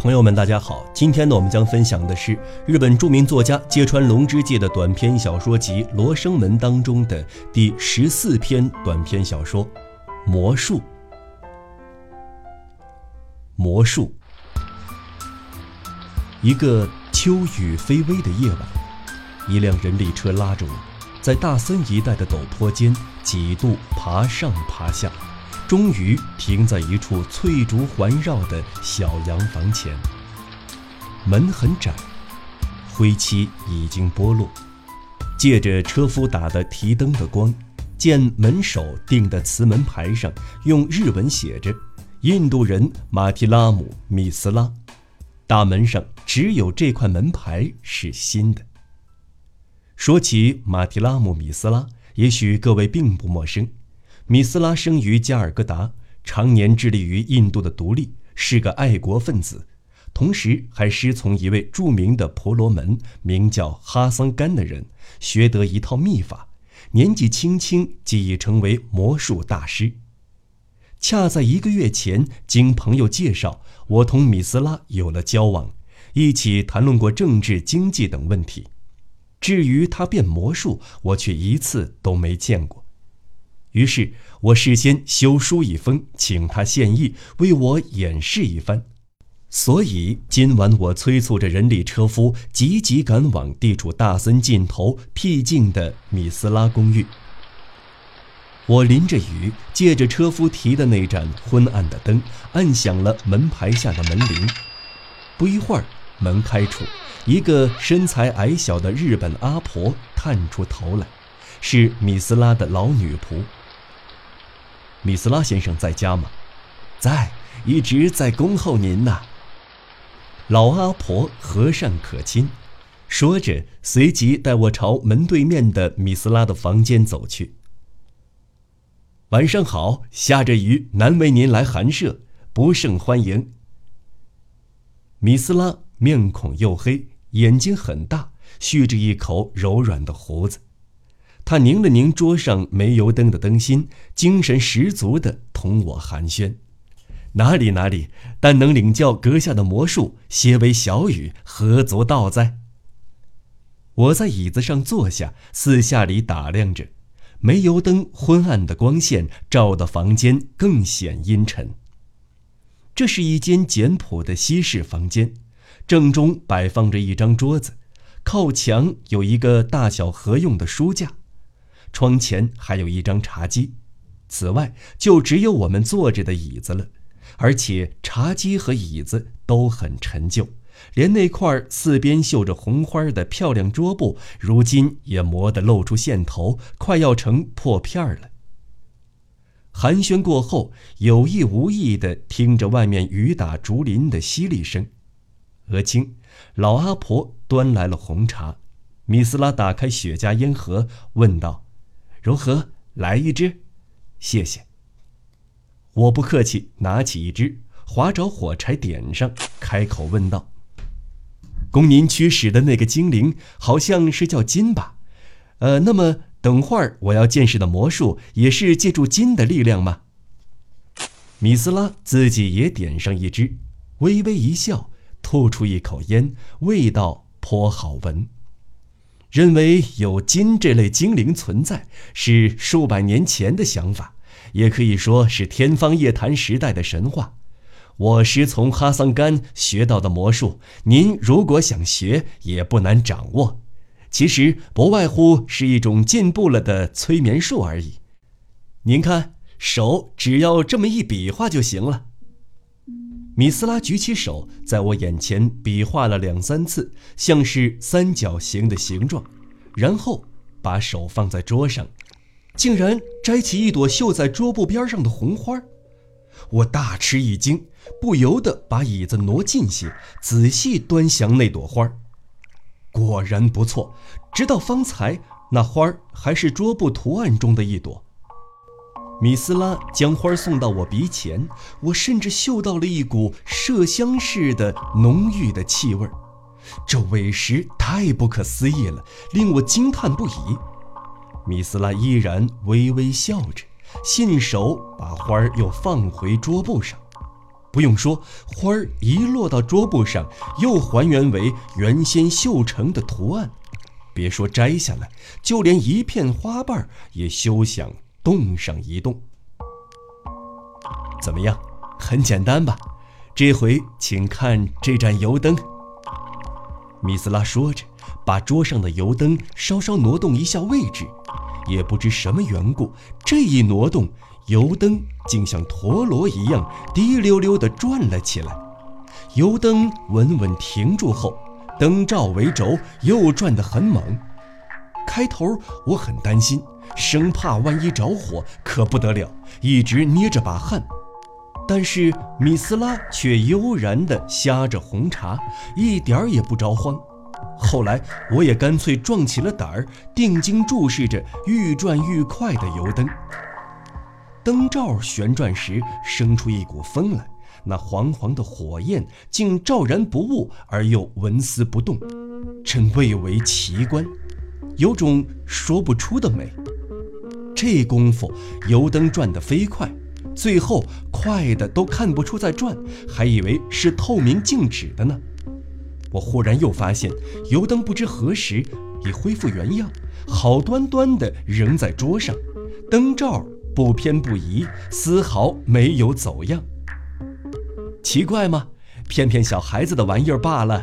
朋友们，大家好！今天呢，我们将分享的是日本著名作家芥川龙之介的短篇小说集《罗生门》当中的第十四篇短篇小说《魔术》。魔术。一个秋雨霏微的夜晚，一辆人力车拉着我，在大森一带的陡坡间几度爬上爬下。终于停在一处翠竹环绕的小洋房前。门很窄，灰漆已经剥落。借着车夫打的提灯的光，见门首钉的瓷门牌上用日文写着“印度人马提拉姆米斯拉”。大门上只有这块门牌是新的。说起马提拉姆米斯拉，也许各位并不陌生。米斯拉生于加尔各答，常年致力于印度的独立，是个爱国分子，同时还师从一位著名的婆罗门，名叫哈桑干的人，学得一套秘法，年纪轻轻即已成为魔术大师。恰在一个月前，经朋友介绍，我同米斯拉有了交往，一起谈论过政治、经济等问题。至于他变魔术，我却一次都没见过。于是我事先修书一封，请他献艺，为我演示一番。所以今晚我催促着人力车夫，急急赶往地处大森尽头僻静的米斯拉公寓。我淋着雨，借着车夫提的那盏昏暗的灯，按响了门牌下的门铃。不一会儿，门开处，一个身材矮小的日本阿婆探出头来，是米斯拉的老女仆。米斯拉先生在家吗？在，一直在恭候您呢。老阿婆和善可亲，说着，随即带我朝门对面的米斯拉的房间走去。晚上好，下着雨，难为您来寒舍，不胜欢迎。米斯拉面孔黝黑，眼睛很大，蓄着一口柔软的胡子。他拧了拧桌上煤油灯的灯芯，精神十足地同我寒暄：“哪里哪里，但能领教阁下的魔术，些微小雨，何足道哉？”我在椅子上坐下，四下里打量着，煤油灯昏暗的光线照得房间更显阴沉。这是一间简朴的西式房间，正中摆放着一张桌子，靠墙有一个大小合用的书架。窗前还有一张茶几，此外就只有我们坐着的椅子了，而且茶几和椅子都很陈旧，连那块四边绣着红花的漂亮桌布，如今也磨得露出线头，快要成破片儿了。寒暄过后，有意无意地听着外面雨打竹林的淅沥声。额清，老阿婆端来了红茶，米斯拉打开雪茄烟盒，问道。如何？来一支，谢谢。我不客气，拿起一支，划着火柴点上，开口问道：“供您驱使的那个精灵，好像是叫金吧？呃，那么等会儿我要见识的魔术，也是借助金的力量吗？”米斯拉自己也点上一支，微微一笑，吐出一口烟，味道颇好闻。认为有金这类精灵存在是数百年前的想法，也可以说是天方夜谭时代的神话。我师从哈桑干学到的魔术，您如果想学，也不难掌握。其实不外乎是一种进步了的催眠术而已。您看，手只要这么一比划就行了。米斯拉举起手，在我眼前比划了两三次，像是三角形的形状，然后把手放在桌上，竟然摘起一朵绣在桌布边上的红花。我大吃一惊，不由得把椅子挪近些，仔细端详那朵花。果然不错，直到方才，那花还是桌布图案中的一朵。米斯拉将花送到我鼻前，我甚至嗅到了一股麝香似的浓郁的气味儿这委实太不可思议了，令我惊叹不已。米斯拉依然微微笑着，信手把花儿又放回桌布上。不用说，花儿一落到桌布上，又还原为原先绣成的图案。别说摘下来，就连一片花瓣也休想动上一动。怎么样？很简单吧？这回请看这盏油灯。米斯拉说着，把桌上的油灯稍稍挪动一下位置。也不知什么缘故，这一挪动，油灯竟像陀螺一样滴溜溜地转了起来。油灯稳稳停住后，灯罩为轴，又转得很猛。开头我很担心，生怕万一着火可不得了，一直捏着把汗。但是米斯拉却悠然地呷着红茶，一点儿也不着慌。后来我也干脆壮起了胆儿，定睛注视着愈转愈快的油灯。灯罩旋转时生出一股风来，那黄黄的火焰竟照然不误而又纹丝不动，真蔚为奇观，有种说不出的美。这功夫油灯转得飞快，最后快的都看不出在转，还以为是透明静止的呢。我忽然又发现，油灯不知何时已恢复原样，好端端的仍在桌上，灯罩不偏不倚，丝毫没有走样。奇怪吗？骗骗小孩子的玩意儿罢了。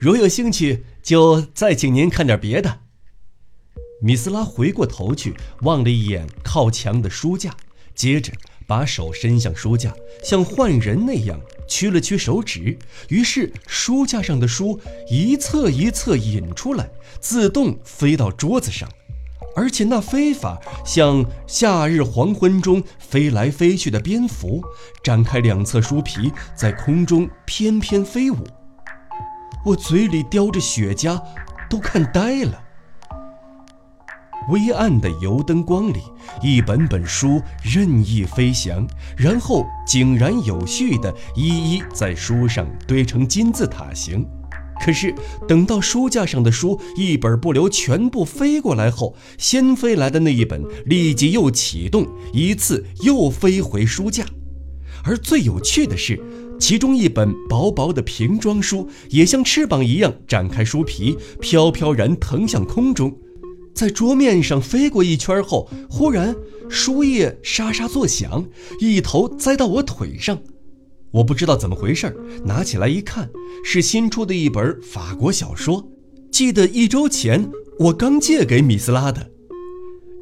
如有兴趣，就再请您看点别的。米斯拉回过头去望了一眼靠墙的书架，接着。把手伸向书架，像换人那样屈了屈手指，于是书架上的书一册一册引出来，自动飞到桌子上，而且那飞法像夏日黄昏中飞来飞去的蝙蝠，展开两侧书皮在空中翩翩飞舞。我嘴里叼着雪茄，都看呆了。微暗的油灯光里，一本本书任意飞翔，然后井然有序地一一在书上堆成金字塔形。可是等到书架上的书一本不留全部飞过来后，先飞来的那一本立即又启动，一次又飞回书架。而最有趣的是，其中一本薄薄的瓶装书也像翅膀一样展开书皮，飘飘然腾向空中。在桌面上飞过一圈后，忽然书页沙沙作响，一头栽到我腿上。我不知道怎么回事，拿起来一看，是新出的一本法国小说。记得一周前我刚借给米斯拉的，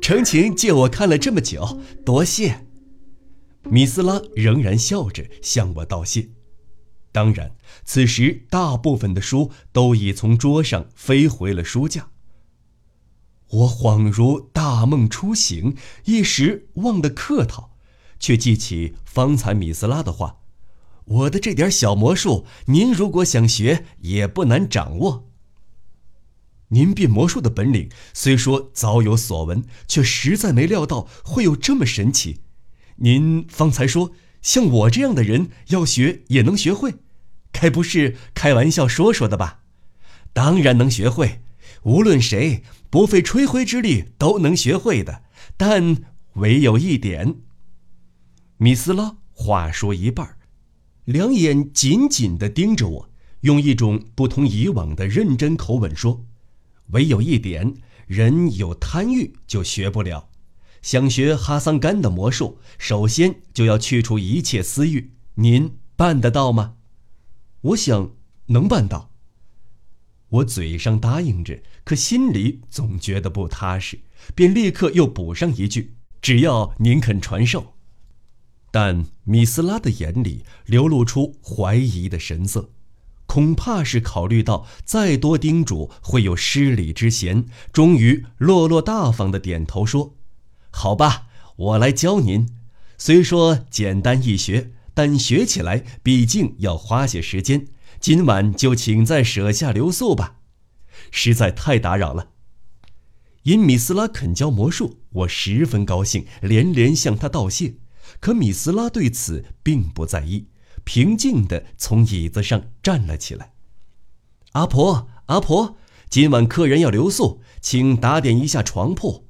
诚情借我看了这么久，多谢。米斯拉仍然笑着向我道谢。当然，此时大部分的书都已从桌上飞回了书架。我恍如大梦初醒，一时忘了客套，却记起方才米斯拉的话：“我的这点小魔术，您如果想学，也不难掌握。”您变魔术的本领虽说早有所闻，却实在没料到会有这么神奇。您方才说，像我这样的人要学也能学会，该不是开玩笑说说的吧？当然能学会，无论谁。不费吹灰之力都能学会的，但唯有一点。米斯拉话说一半，两眼紧紧地盯着我，用一种不同以往的认真口吻说：“唯有一点，人有贪欲就学不了。想学哈桑干的魔术，首先就要去除一切私欲。您办得到吗？我想能办到。”我嘴上答应着，可心里总觉得不踏实，便立刻又补上一句：“只要您肯传授。”但米斯拉的眼里流露出怀疑的神色，恐怕是考虑到再多叮嘱会有失礼之嫌，终于落落大方的点头说：“好吧，我来教您。虽说简单易学，但学起来毕竟要花些时间。”今晚就请在舍下留宿吧，实在太打扰了。因米斯拉肯教魔术，我十分高兴，连连向他道谢。可米斯拉对此并不在意，平静地从椅子上站了起来。阿婆，阿婆，今晚客人要留宿，请打点一下床铺。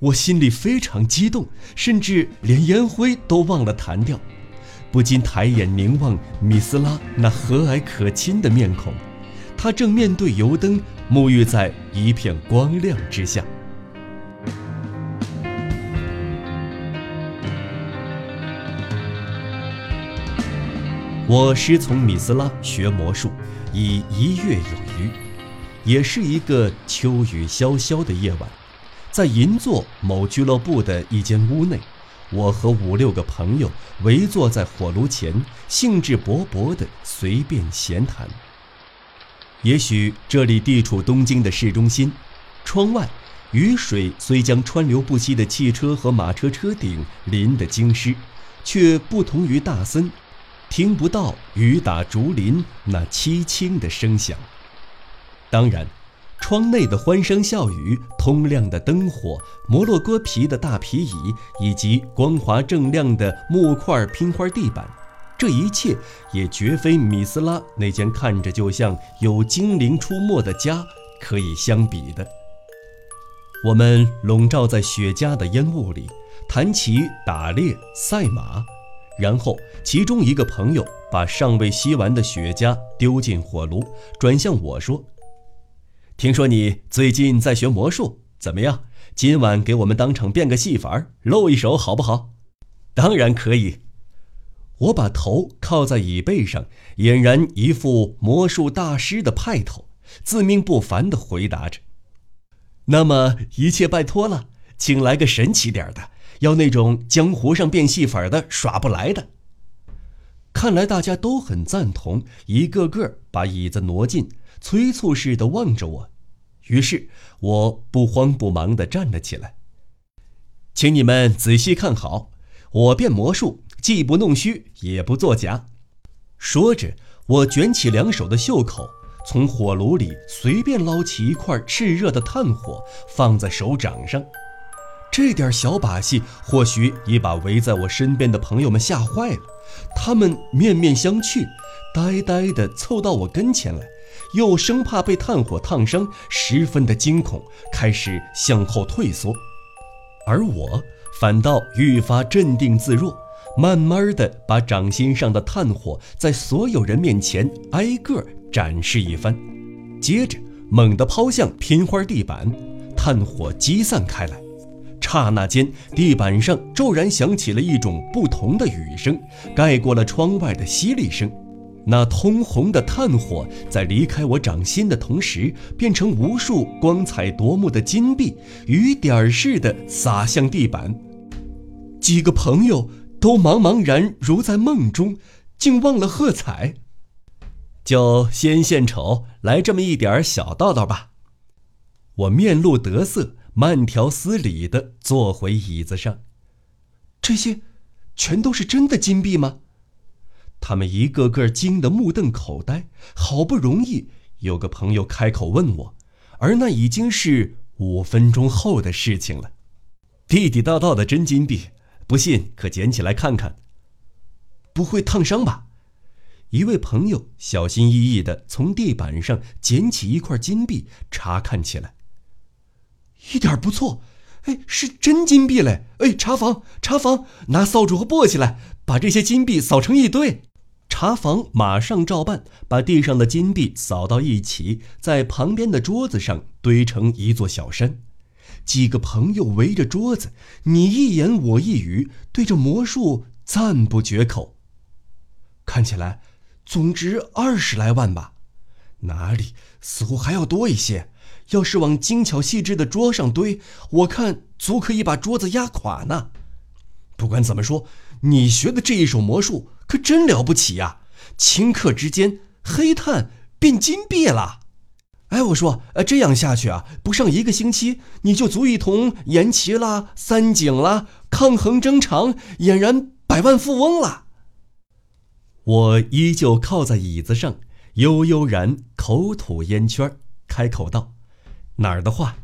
我心里非常激动，甚至连烟灰都忘了弹掉。不禁抬眼凝望米斯拉那和蔼可亲的面孔，她正面对油灯，沐浴在一片光亮之下。我师从米斯拉学魔术已一月有余，也是一个秋雨潇潇的夜晚，在银座某俱乐部的一间屋内，我和五六个朋友围坐在火炉前，兴致勃勃地随便闲谈。也许这里地处东京的市中心，窗外雨水虽将川流不息的汽车和马车车顶淋得精湿，却不同于大森。听不到雨打竹林那凄清的声响。当然，窗内的欢声笑语、通亮的灯火、摩洛哥皮的大皮椅以及光滑锃亮的木块拼花地板，这一切也绝非米斯拉那间看着就像有精灵出没的家可以相比的。我们笼罩在雪茄的烟雾里，谈起打猎、赛马。然后，其中一个朋友把尚未吸完的雪茄丢进火炉，转向我说：“听说你最近在学魔术，怎么样？今晚给我们当场变个戏法，露一手好不好？”“当然可以。”我把头靠在椅背上，俨然一副魔术大师的派头，自命不凡地回答着：“那么一切拜托了，请来个神奇点的。”要那种江湖上变戏法的耍不来的。看来大家都很赞同，一个个把椅子挪近，催促似的望着我。于是我不慌不忙地站了起来，请你们仔细看好，我变魔术既不弄虚也不作假。说着，我卷起两手的袖口，从火炉里随便捞起一块炽热的炭火，放在手掌上。这点小把戏，或许已把围在我身边的朋友们吓坏了。他们面面相觑，呆呆地凑到我跟前来，又生怕被炭火烫伤，十分的惊恐，开始向后退缩。而我反倒愈发镇定自若，慢慢地把掌心上的炭火在所有人面前挨个展示一番，接着猛地抛向拼花地板，炭火积散开来。刹那间，地板上骤然响起了一种不同的雨声，盖过了窗外的淅沥声。那通红的炭火在离开我掌心的同时，变成无数光彩夺目的金币，雨点似的洒向地板。几个朋友都茫茫然如在梦中，竟忘了喝彩。就先献丑，来这么一点小道道吧。我面露得色。慢条斯理地坐回椅子上，这些，全都是真的金币吗？他们一个个惊得目瞪口呆。好不容易有个朋友开口问我，而那已经是五分钟后的事情了。地地道道的真金币，不信可捡起来看看。不会烫伤吧？一位朋友小心翼翼地从地板上捡起一块金币，查看起来。一点不错，哎，是真金币嘞！哎，查房，查房，拿扫帚和簸箕来，把这些金币扫成一堆。茶房马上照办，把地上的金币扫到一起，在旁边的桌子上堆成一座小山。几个朋友围着桌子，你一言我一语，对着魔术赞不绝口。看起来，总值二十来万吧？哪里，似乎还要多一些。要是往精巧细致的桌上堆，我看足可以把桌子压垮呢。不管怎么说，你学的这一手魔术可真了不起呀！顷刻之间，黑炭变金币了。哎，我说，呃，这样下去啊，不上一个星期，你就足以同颜齐啦、三井啦抗衡争长，俨然百万富翁了。我依旧靠在椅子上，悠悠然口吐烟圈，开口道。哪儿的话，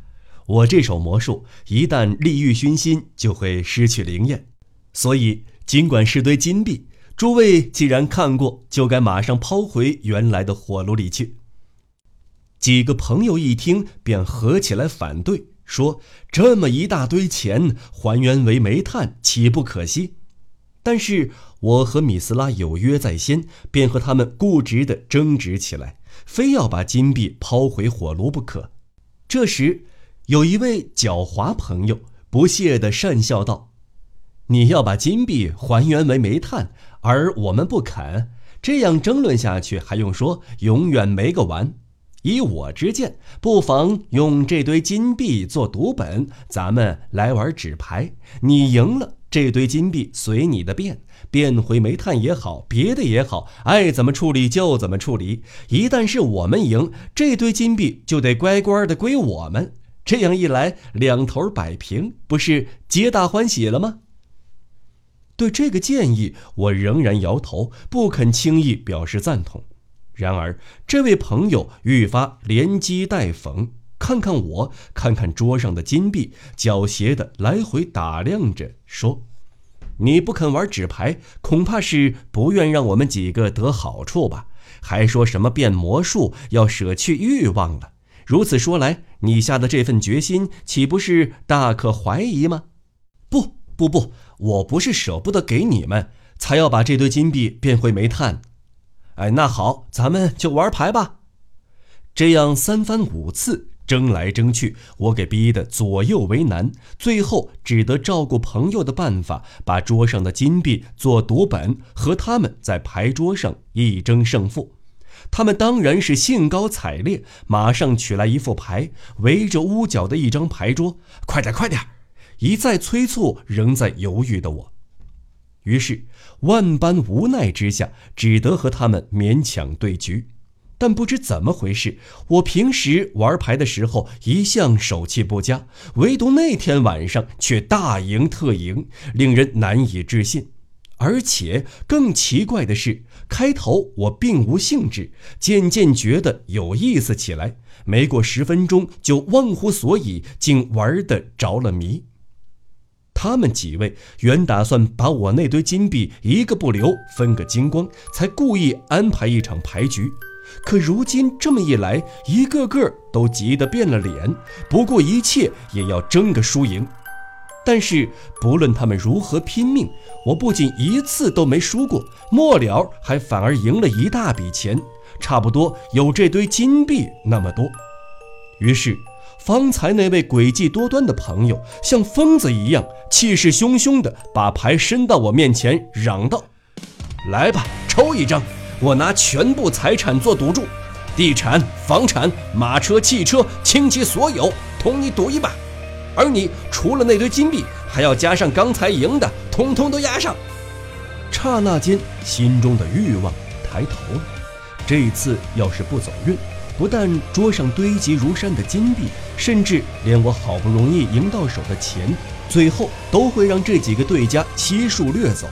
我这手魔术一旦利欲熏心，就会失去灵验。所以，尽管是堆金币，诸位既然看过，就该马上抛回原来的火炉里去。几个朋友一听，便合起来反对，说：“这么一大堆钱，还原为煤炭，岂不可惜？”但是我和米斯拉有约在先，便和他们固执地争执起来，非要把金币抛回火炉不可。这时，有一位狡猾朋友不屑地讪笑道：“你要把金币还原为煤炭，而我们不肯，这样争论下去，还用说永远没个完。以我之见，不妨用这堆金币做赌本，咱们来玩纸牌。你赢了。”这堆金币随你的便，变回煤炭也好，别的也好，爱怎么处理就怎么处理。一旦是我们赢，这堆金币就得乖乖的归我们。这样一来，两头摆平，不是皆大欢喜了吗？对这个建议，我仍然摇头，不肯轻易表示赞同。然而，这位朋友愈发连击带讽。看看我，看看桌上的金币，狡黠的来回打量着，说：“你不肯玩纸牌，恐怕是不愿让我们几个得好处吧？还说什么变魔术要舍去欲望了？如此说来，你下的这份决心岂不是大可怀疑吗？”“不不不，我不是舍不得给你们，才要把这堆金币变回煤炭。哎，那好，咱们就玩牌吧。这样三番五次。”争来争去，我给逼得左右为难，最后只得照顾朋友的办法，把桌上的金币做赌本，和他们在牌桌上一争胜负。他们当然是兴高采烈，马上取来一副牌，围着屋角的一张牌桌，快点快点！一再催促仍在犹豫的我，于是万般无奈之下，只得和他们勉强对局。但不知怎么回事，我平时玩牌的时候一向手气不佳，唯独那天晚上却大赢特赢，令人难以置信。而且更奇怪的是，开头我并无兴致，渐渐觉得有意思起来。没过十分钟，就忘乎所以，竟玩得着了迷。他们几位原打算把我那堆金币一个不留分个精光，才故意安排一场牌局。可如今这么一来，一个个都急得变了脸，不顾一切也要争个输赢。但是不论他们如何拼命，我不仅一次都没输过，末了还反而赢了一大笔钱，差不多有这堆金币那么多。于是，方才那位诡计多端的朋友像疯子一样，气势汹汹地把牌伸到我面前，嚷道：“来吧，抽一张！”我拿全部财产做赌注，地产、房产、马车、汽车，倾其所有，同你赌一把。而你除了那堆金币，还要加上刚才赢的，通通都押上。刹那间，心中的欲望抬头了。这次要是不走运，不但桌上堆积如山的金币，甚至连我好不容易赢到手的钱，最后都会让这几个对家悉数掠走。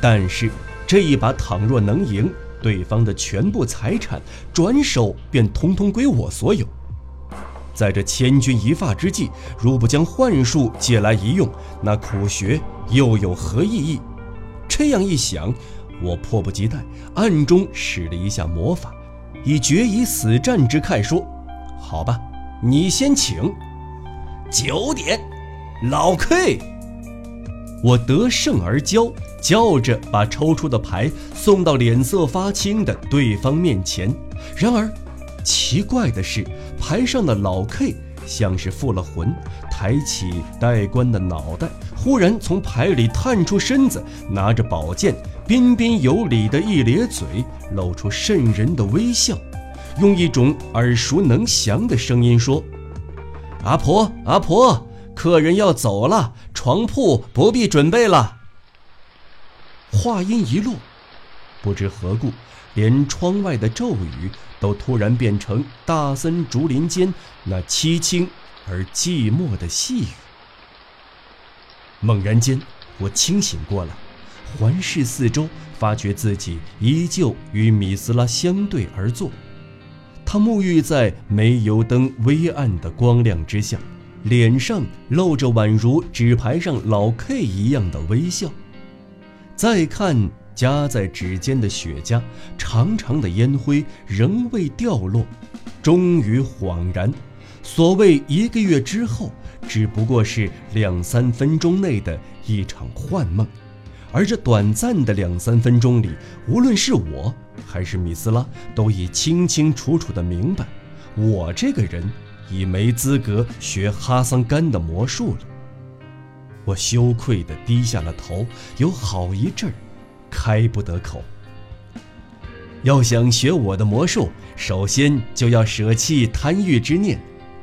但是。这一把倘若能赢，对方的全部财产转手便通通归我所有。在这千钧一发之际，如不将幻术借来一用，那苦学又有何意义？这样一想，我迫不及待，暗中使了一下魔法，以决一死战之态说：“好吧，你先请。”九点，老 K，我得胜而骄。叫着把抽出的牌送到脸色发青的对方面前，然而，奇怪的是，牌上的老 K 像是附了魂，抬起戴冠的脑袋，忽然从牌里探出身子，拿着宝剑，彬彬有礼的一咧嘴，露出渗人的微笑，用一种耳熟能详的声音说：“阿婆，阿婆，客人要走了，床铺不必准备了。”话音一落，不知何故，连窗外的骤雨都突然变成大森竹林间那凄清而寂寞的细雨。猛然间，我清醒过来，环视四周，发觉自己依旧与米斯拉相对而坐。他沐浴在煤油灯微暗的光亮之下，脸上露着宛如纸牌上老 K 一样的微笑。再看夹在指尖的雪茄，长长的烟灰仍未掉落，终于恍然，所谓一个月之后，只不过是两三分钟内的一场幻梦，而这短暂的两三分钟里，无论是我还是米斯拉，都已清清楚楚地明白，我这个人已没资格学哈桑干的魔术了。我羞愧地低下了头，有好一阵儿，开不得口。要想学我的魔术，首先就要舍弃贪欲之念，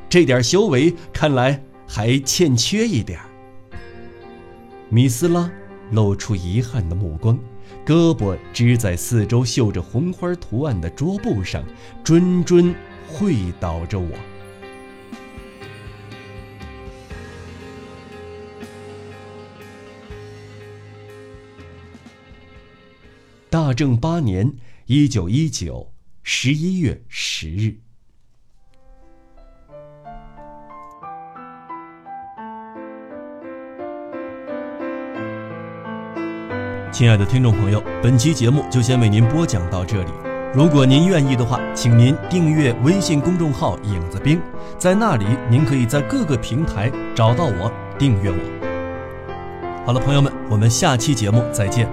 这点修为看来还欠缺一点儿。米斯拉。露出遗憾的目光，胳膊支在四周绣着红花图案的桌布上，谆谆会导着我。大正八年（一九一九）十一月十日。亲爱的听众朋友，本期节目就先为您播讲到这里。如果您愿意的话，请您订阅微信公众号“影子兵”，在那里您可以在各个平台找到我，订阅我。好了，朋友们，我们下期节目再见。